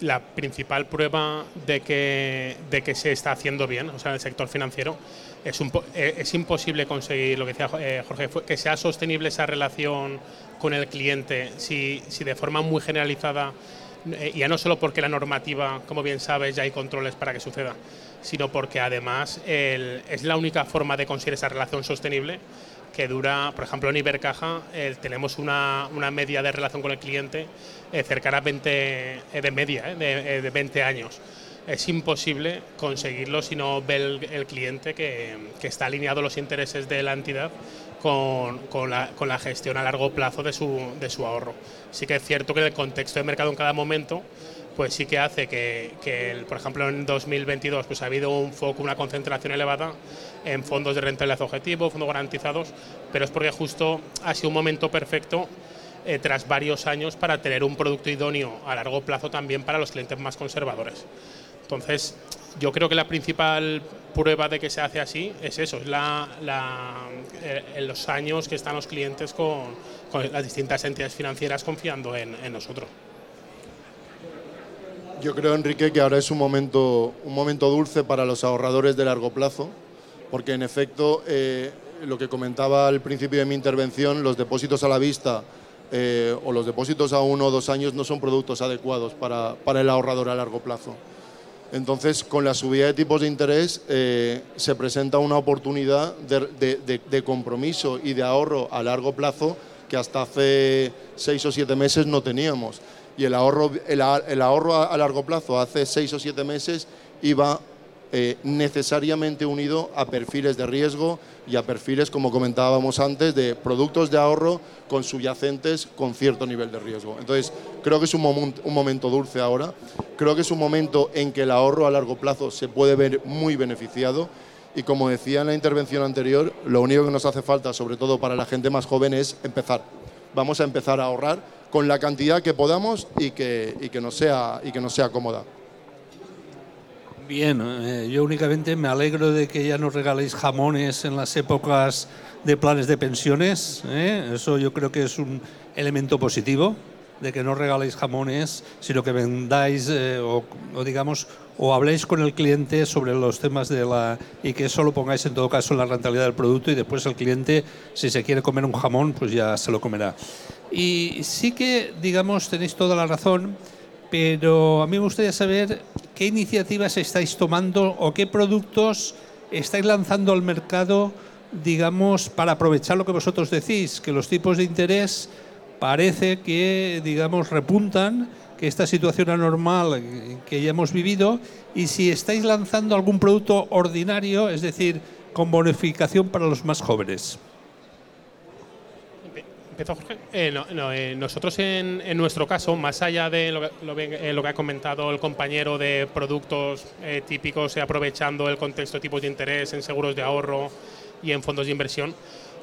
la principal prueba de que, de que se está haciendo bien, o sea, en el sector financiero, es, eh, es imposible conseguir, lo que decía eh, Jorge, que sea sostenible esa relación con el cliente si, si de forma muy generalizada, eh, ya no solo porque la normativa, como bien sabes, ya hay controles para que suceda, sino porque además es la única forma de conseguir esa relación sostenible que dura, por ejemplo, en Ibercaja tenemos una, una, media de relación con el cliente eh, cercana a 20, eh, de media, de, de 20 años. Es imposible conseguirlo si no ve el, cliente que, que, está alineado los intereses de la entidad con, con, la, con, la, gestión a largo plazo de su, de su ahorro. Sí que es cierto que el contexto de mercado en cada momento pues sí que hace que, que por ejemplo, en 2022 pues ha habido un foco, una concentración elevada en fondos de rentabilidad objetivo, fondos garantizados, pero es porque justo ha sido un momento perfecto eh, tras varios años para tener un producto idóneo a largo plazo también para los clientes más conservadores. Entonces, yo creo que la principal prueba de que se hace así es eso, es la, eh, en los años que están los clientes con, las distintas entidades financieras confiando en, nosotros. Yo creo, Enrique, que ahora es un momento, un momento dulce para los ahorradores de largo plazo, porque en efecto, eh, lo que comentaba al principio de mi intervención, los depósitos a la vista eh, o los depósitos a uno o dos años no son productos adecuados para, para el ahorrador a largo plazo. Entonces, con la subida de tipos de interés eh, se presenta una oportunidad de, compromiso y de ahorro a largo plazo que hasta hace seis o siete meses no teníamos. Y el ahorro, el, ahorro a, largo plazo hace seis o siete meses iba eh, necesariamente unido a perfiles de riesgo y a perfiles, como comentábamos antes, de productos de ahorro con subyacentes con cierto nivel de riesgo. Entonces, creo que es un, momento dulce ahora, creo que es un momento en que el ahorro a largo plazo se puede ver muy beneficiado y como decía en la intervención anterior, lo único que nos hace falta, sobre todo para la gente más joven, es empezar. Vamos a empezar a ahorrar con la cantidad que podamos y que, y que, nos, sea, y que nos sea cómoda. Bien, eh, yo únicamente me alegro de que ya nos regaléis jamones en las épocas de planes de pensiones. ¿eh? Eso yo creo que es un elemento positivo. de que no regaléis jamones, sino que vendáis eh, o, digamos o habléis con el cliente sobre los temas de la y que eso lo pongáis en todo caso en la rentabilidad del producto y después el cliente si se quiere comer un jamón pues ya se lo comerá. Y sí que digamos tenéis toda la razón, pero a mí me gustaría saber qué iniciativas estáis tomando o qué productos estáis lanzando al mercado digamos para aprovechar lo que vosotros decís, que los tipos de interés parece que, digamos, repuntan, que esta situación anormal que ya hemos vivido, y si estáis lanzando algún producto ordinario, es decir, con bonificación para los más jóvenes. ¿Empezó Jorge? Eh, eh, nosotros en, nuestro caso, más allá de lo, eh, que ha comentado el compañero de productos típicos, aprovechando el contexto de tipos de interés en seguros de ahorro y en fondos de inversión,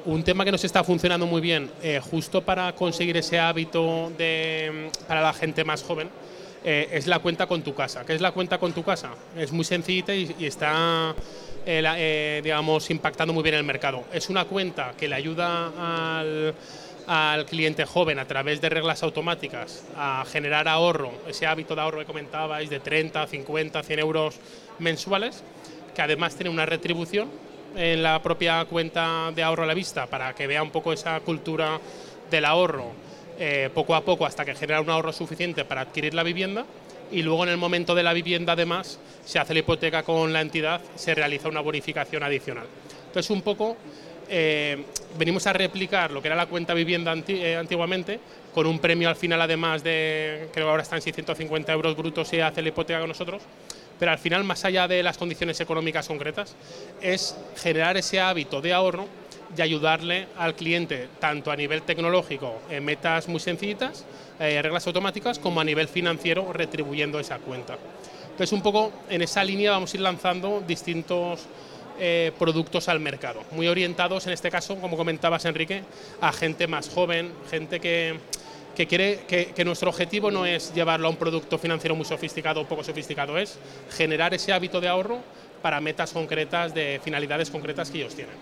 un tema que nos está funcionando muy bien, eh, justo para conseguir ese hábito de, para la gente más joven, eh, es la cuenta con tu casa. ¿Qué es la cuenta con tu casa? Es muy sencillita y, está, eh, digamos, impactando muy bien el mercado. Es una cuenta que le ayuda al, al cliente joven a través de reglas automáticas a generar ahorro, ese hábito de ahorro que comentabais de 30, 50, 100 euros mensuales, que además tiene una retribución en la propia cuenta de ahorro a la vista para que vea un poco esa cultura del ahorro eh, poco a poco hasta que genera un ahorro suficiente para adquirir la vivienda y luego en el momento de la vivienda además se hace la hipoteca con la entidad, se realiza una bonificación adicional. Entonces un poco eh, venimos a replicar lo que era la cuenta vivienda eh, antiguamente con un premio al final además de, que ahora están 650 euros brutos si hace la hipoteca con nosotros, pero al final, más allá de las condiciones económicas concretas, es generar ese hábito de ahorro y ayudarle al cliente, tanto a nivel tecnológico, en metas muy sencillitas, eh, reglas automáticas, como a nivel financiero, retribuyendo esa cuenta. Entonces, un poco en esa línea vamos a ir lanzando distintos eh, productos al mercado, muy orientados, en este caso, como comentabas, Enrique, a gente más joven, gente que que quiere que, nuestro objetivo no es llevarlo a un producto financiero muy sofisticado o poco sofisticado, es generar ese hábito de ahorro para metas concretas, de finalidades concretas que ellos tienen.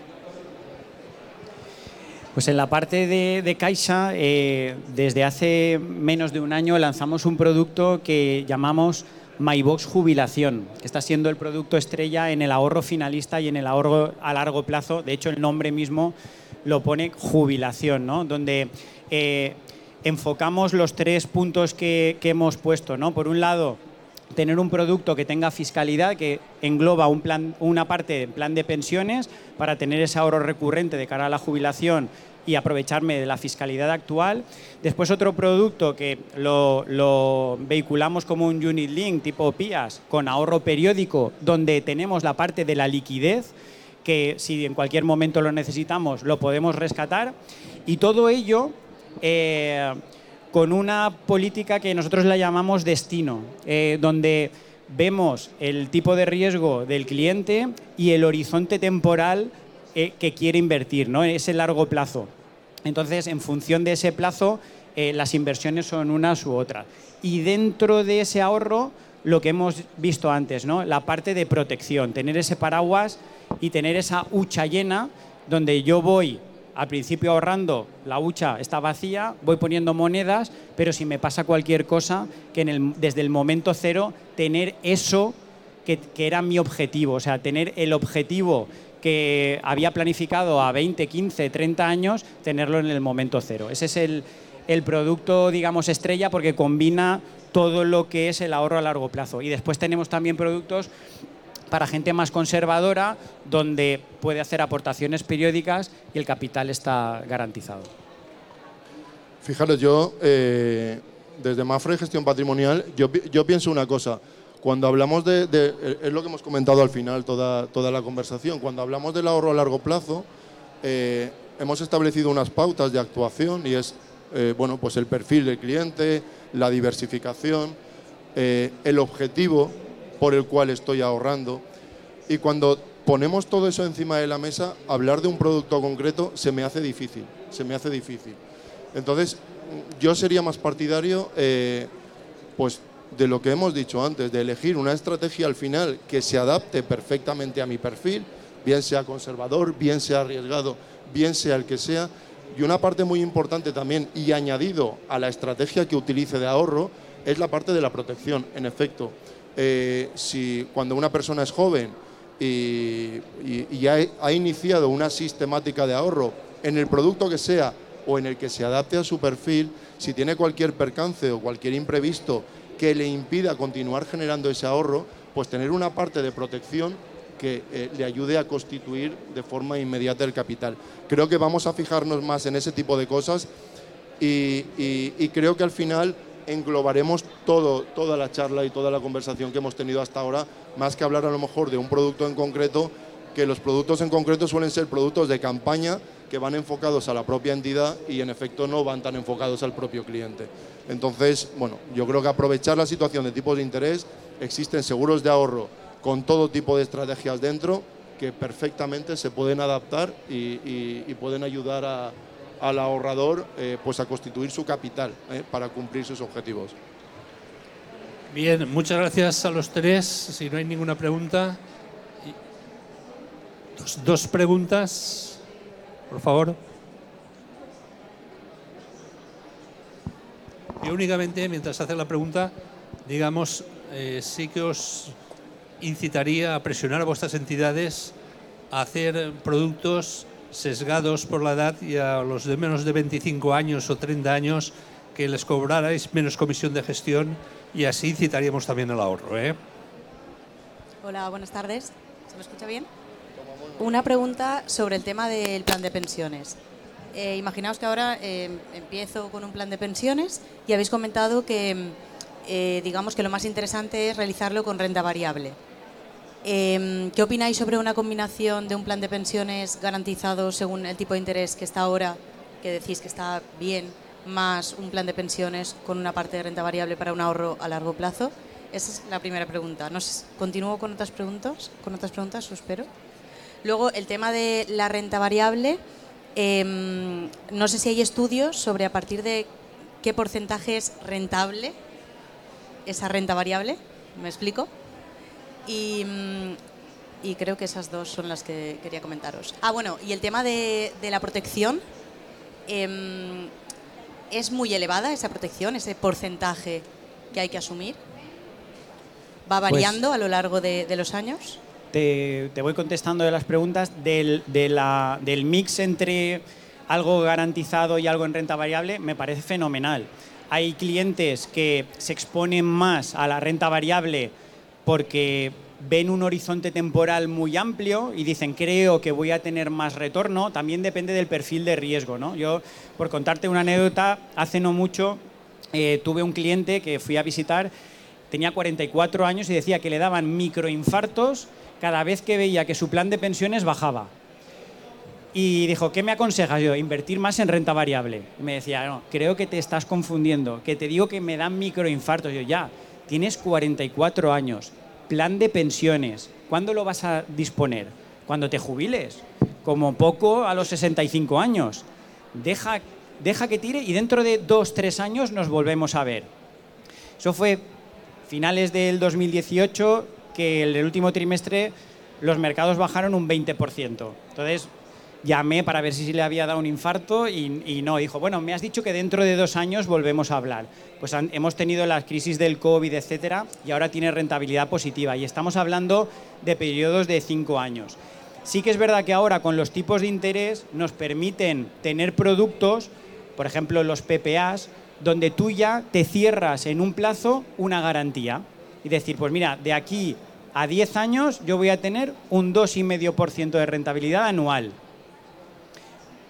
Pues en la parte de, Caixa, eh, desde hace menos de un año lanzamos un producto que llamamos MyBox Jubilación, que está siendo el producto estrella en el ahorro finalista y en el ahorro a largo plazo. De hecho, el nombre mismo lo pone jubilación, ¿no? donde eh, enfocamos los tres puntos que, hemos puesto. ¿no? Por un lado, tener un producto que tenga fiscalidad, que engloba una parte en plan de pensiones para tener ese ahorro recurrente de cara a la jubilación y aprovecharme de la fiscalidad actual. Después otro producto que lo, lo, vehiculamos como un unit link tipo PIAS con ahorro periódico donde tenemos la parte de la liquidez que si en cualquier momento lo necesitamos lo podemos rescatar y todo ello eh, con una política que nosotros la llamamos destino, eh, donde vemos el tipo de riesgo del cliente y el horizonte temporal eh, que quiere invertir, ¿no? ese largo plazo. Entonces, en función de ese plazo, las inversiones son unas u otras. Y dentro de ese ahorro, lo que hemos visto antes, ¿no? la parte de protección, tener ese paraguas y tener esa hucha llena donde yo voy al principio ahorrando, la hucha está vacía, voy poniendo monedas, pero si me pasa cualquier cosa, que desde el momento cero, tener eso que, era mi objetivo, o sea, tener el objetivo que había planificado a 20, 15, 30 años, tenerlo en el momento cero. Ese es el, el producto, digamos, estrella porque combina todo lo que es el ahorro a largo plazo. Y después tenemos también productos para gente más conservadora, donde puede hacer aportaciones periódicas y el capital está garantizado. Fijaros, yo, eh, desde Mafre Gestión Patrimonial, yo, pienso una cosa. Cuando hablamos de, es lo que hemos comentado al final toda, toda la conversación, cuando hablamos del ahorro a largo plazo, eh, hemos establecido unas pautas de actuación y es eh, bueno, pues el perfil del cliente, la diversificación, el objetivo por el cual estoy ahorrando. Y cuando ponemos todo eso encima de la mesa, hablar de un producto concreto se me hace difícil, se me hace difícil. Entonces, yo sería más partidario, eh, pues, de lo que hemos dicho antes, de elegir una estrategia al final que se adapte perfectamente a mi perfil, bien sea conservador, bien sea arriesgado, bien sea el que sea, Y una parte muy importante también, y añadido a la estrategia que utilice de ahorro, es la parte de la protección. En efecto, eh, si cuando una persona es joven y, ha, iniciado una sistemática de ahorro en el producto que sea o en el que se adapte a su perfil, si tiene cualquier percance o cualquier imprevisto que le impida continuar generando ese ahorro, pues tener una parte de protección que eh, le ayude a constituir de forma inmediata el capital. Creo que vamos a fijarnos más en ese tipo de cosas y, creo que al final englobaremos todo, toda la charla y toda la conversación que hemos tenido hasta ahora, más que hablar a lo mejor de un producto en concreto, que los productos en concreto suelen ser productos de campaña que van enfocados a la propia entidad y en efecto no van tan enfocados al propio cliente. Entonces, bueno, yo creo que aprovechar la situación de tipos de interés, existen seguros de ahorro con todo tipo de estrategias dentro que perfectamente se pueden adaptar y pueden ayudar al ahorrador eh, pues a constituir su capital eh, para cumplir sus objetivos. Bien, muchas gracias a los tres. Si no hay ninguna pregunta. Dos, preguntas, por favor. Y únicamente, mientras hace la pregunta, digamos, eh, sí que os incitaría a presionar a vuestras entidades a hacer productos sesgados por la edad y a los de menos de 25 años o 30 años que les cobrarais menos comisión de gestión y así incitaríamos también el ahorro. ¿eh? Hola, buenas tardes. ¿Se me escucha bien? Una pregunta sobre el tema del plan de pensiones. Eh, imaginaos que ahora eh, empiezo con un plan de pensiones y habéis comentado que, eh, digamos que lo más interesante es realizarlo con renta variable. Em, ¿Qué opináis sobre una combinación de un plan de pensiones garantizado según el tipo de interés que está ahora, que decís que está bien, más un plan de pensiones con una parte de renta variable para un ahorro a largo plazo? Esa es la primera pregunta. ¿Continúo con otras preguntas? ¿Con otras preguntas? Espero. Luego, el tema de la renta variable. Em, no sé si hay estudios sobre a partir de qué porcentaje es rentable esa renta variable. ¿Me explico? Mm, y, creo que esas dos son las que quería comentaros. Ah, bueno, y el tema de, la protección. Em, ¿Es muy elevada esa protección, ese porcentaje que hay que asumir? ¿Va pues variando a lo largo de, los años? Te, voy contestando de las preguntas del, del mix entre algo garantizado y algo en renta variable, me parece fenomenal. Hay clientes que se exponen más a la renta variable porque ven un horizonte temporal muy amplio y dicen, creo que voy a tener más retorno, también depende del perfil de riesgo. ¿no? Yo, por contarte una anécdota, hace no mucho eh, tuve un cliente que fui a visitar, tenía 44 años y decía que le daban microinfartos cada vez que veía que su plan de pensiones bajaba. Y dijo, ¿qué me aconsejas yo? Invertir más en renta variable. Y me decía, no, creo que te estás confundiendo, que te digo que me dan microinfartos. Yo, ya, tienes 44 años, plan de pensiones, ¿cuándo lo vas a disponer? Cuando te jubiles, como poco a los 65 años. Deja, deja que tire y dentro de dos, tres años nos volvemos a ver. Eso fue finales del 2018 que el último trimestre los mercados bajaron un 20%. Entonces, llamé para ver si le había dado un infarto y, no, dijo, bueno, me has dicho que dentro de dos años volvemos a hablar. Pues hemos tenido la crisis del COVID, etcétera, y ahora tiene rentabilidad positiva y estamos hablando de periodos de cinco años. Sí que es verdad que ahora con los tipos de interés nos permiten tener productos, por ejemplo los PPAs, donde tú ya te cierras en un plazo una garantía y decir, pues mira, de aquí a 10 años yo voy a tener un 2,5% de rentabilidad anual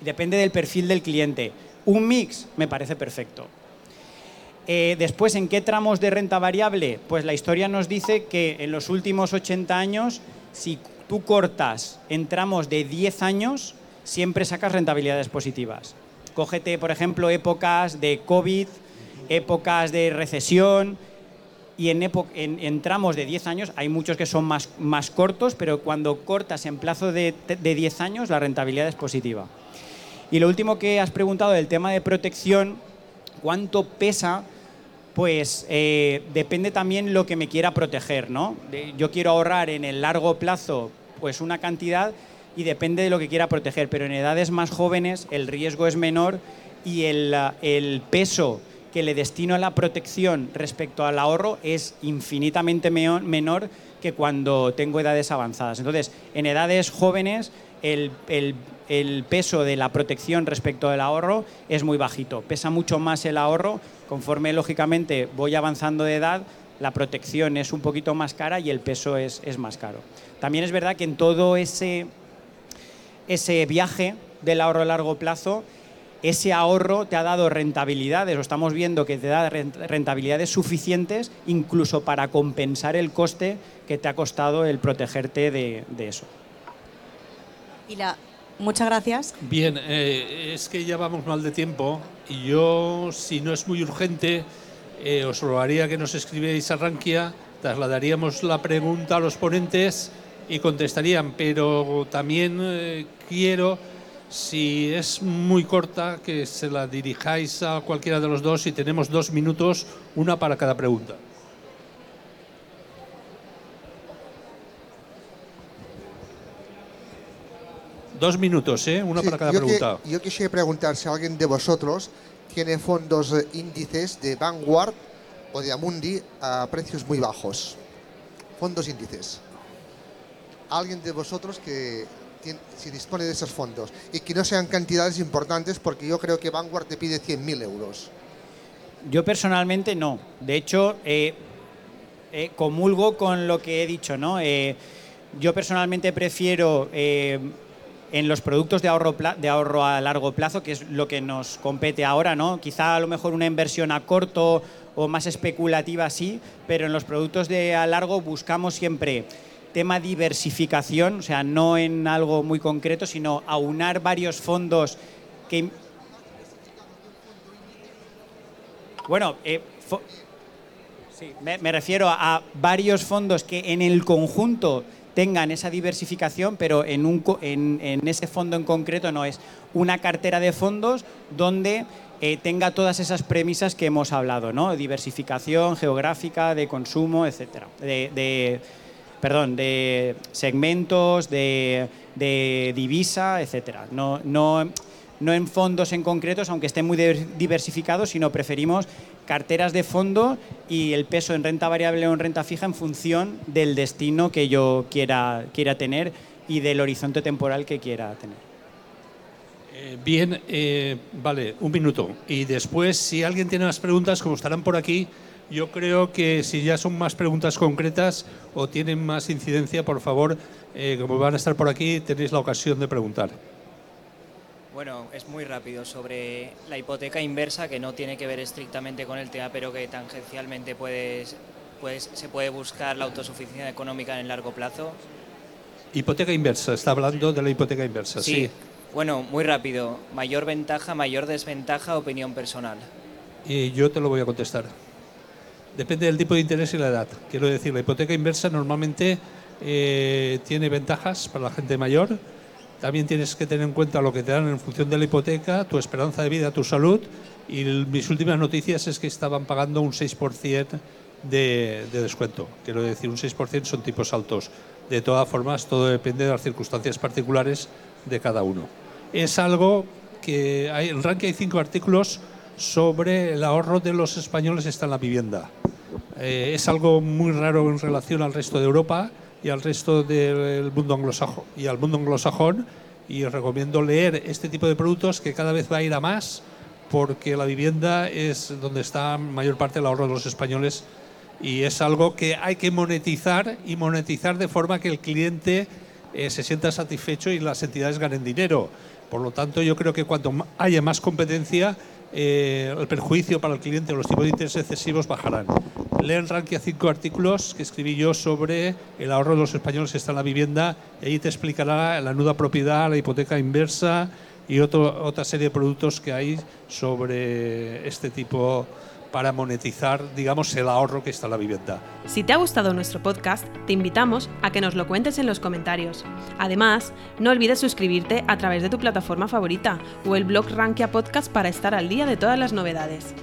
depende del perfil del cliente. Un mix me parece perfecto. Eh, después, ¿en qué tramos de renta variable? Pues la historia nos dice que en los últimos 80 años, si tú cortas en tramos de 10 años, siempre sacas rentabilidades positivas. Cógete, por ejemplo, épocas de COVID, épocas de recesión, y en, en, tramos de 10 años, hay muchos que son más, más cortos, pero cuando cortas en plazo de, de 10 años, la rentabilidad es positiva. Y lo último que has preguntado del tema de protección, ¿cuánto pesa? Pues eh, depende también lo que me quiera proteger, ¿no? yo quiero ahorrar en el largo plazo pues una cantidad, y depende de lo que quiera proteger, pero en edades más jóvenes el riesgo es menor y el, el peso que le destino a la protección respecto al ahorro es infinitamente menor que cuando tengo edades avanzadas. Entonces, en edades jóvenes el, peso de la protección respecto del ahorro es muy bajito. Pesa mucho más el ahorro, conforme lógicamente voy avanzando de edad, la protección es un poquito más cara y el peso es, más caro. También es verdad que en todo ese viaje del ahorro a largo plazo, ese ahorro te ha dado rentabilidades, o estamos viendo que te da rentabilidades suficientes incluso para compensar el coste que te ha costado el protegerte de, eso. Y la, muchas gracias. Bien, eh, es que ya vamos mal de tiempo y yo, si no es muy urgente, eh, os rogaría que nos escribierais a Rankia, trasladaríamos la pregunta a los ponentes y contestarían, pero también eh, quiero si es muy corta, que se la dirijáis a cualquiera de los dos y tenemos dos minutos, una para cada pregunta. Dos minutos, ¿eh? Una para cada pregunta. yo quisiera preguntar si alguien de vosotros tiene fondos índices de Vanguard o de Amundi a precios muy bajos. Fondos índices. Alguien de vosotros que si dispone de esos fondos y que no sean cantidades importantes porque yo creo que Vanguard te pide 100.000 euros. Yo personalmente no. De hecho, eh, eh, comulgo con lo que he dicho. ¿no? Eh, yo personalmente prefiero en los productos de ahorro, de ahorro a largo plazo, que es lo que nos compete ahora, ¿no? quizá a lo mejor una inversión a corto o más especulativa sí, pero en los productos de a largo buscamos siempre tema diversificación, o sea, no en algo muy concreto, sino aunar varios fondos que... Bueno, eh, me, refiero a, varios fondos que en el conjunto tengan esa diversificación, pero en, un, en, ese fondo en concreto no es una cartera de fondos donde eh, tenga todas esas premisas que hemos hablado, ¿no? Diversificación geográfica, de consumo, etcétera, de perdón, de segmentos, de, divisa, etcétera. No, no, no en fondos en concretos, aunque estén muy diversificados, sino preferimos carteras de fondo y el peso en renta variable o en renta fija en función del destino que yo quiera, quiera tener y del horizonte temporal que quiera tener. Eh, bien, eh, vale, un minuto. Y después, si alguien tiene más preguntas, como estarán por aquí, yo creo que si ya son más preguntas concretas o tienen más incidencia, por favor, eh, como van a estar por aquí, tenéis la ocasión de preguntar. Bueno, es muy rápido sobre la hipoteca inversa, que no tiene que ver estrictamente con el tema, pero que tangencialmente puedes, pues, se puede buscar la autosuficiencia económica en el largo plazo. Hipoteca inversa, está hablando de la hipoteca inversa, sí. Bueno, muy rápido. Mayor ventaja, mayor desventaja, opinión personal. Y yo te lo voy a contestar. Depende del tipo de interés y la edad. Quiero decir, la hipoteca inversa normalmente eh, tiene ventajas para la gente mayor. También tienes que tener en cuenta lo que te dan en función de la hipoteca, tu esperanza de vida, tu salud. Y mis últimas noticias es que estaban pagando un 6% de, de descuento. Quiero decir, un 6% son tipos altos. De todas formas, todo depende de las circunstancias particulares de cada uno. Es algo que hay, en Ranking hay cinco artículos sobre el ahorro de los españoles está en la vivienda. Eh, es algo muy raro en relación al resto de Europa y al resto del mundo anglosajón y al mundo anglosajón y os recomiendo leer este tipo de productos que cada vez va a ir a más porque la vivienda es donde está mayor parte del ahorro de los españoles y es algo que hay que monetizar y monetizar de forma que el cliente eh, se sienta satisfecho y las entidades ganen dinero. Por lo tanto, yo creo que cuanto haya más competencia, eh, el perjuicio para el cliente o los tipos de interés excesivos bajarán. Leen Rankia cinco artículos que escribí yo sobre el ahorro de los españoles que está en la vivienda y ahí te explicará la nuda propiedad, la hipoteca inversa y otra serie de productos que hay sobre este tipo para monetizar, digamos, el ahorro que está en la vivienda. Si te ha gustado nuestro podcast, te invitamos a que nos lo cuentes en los comentarios. Además, no olvides suscribirte a través de tu plataforma favorita o el blog Rankia Podcast para estar al día de todas las novedades.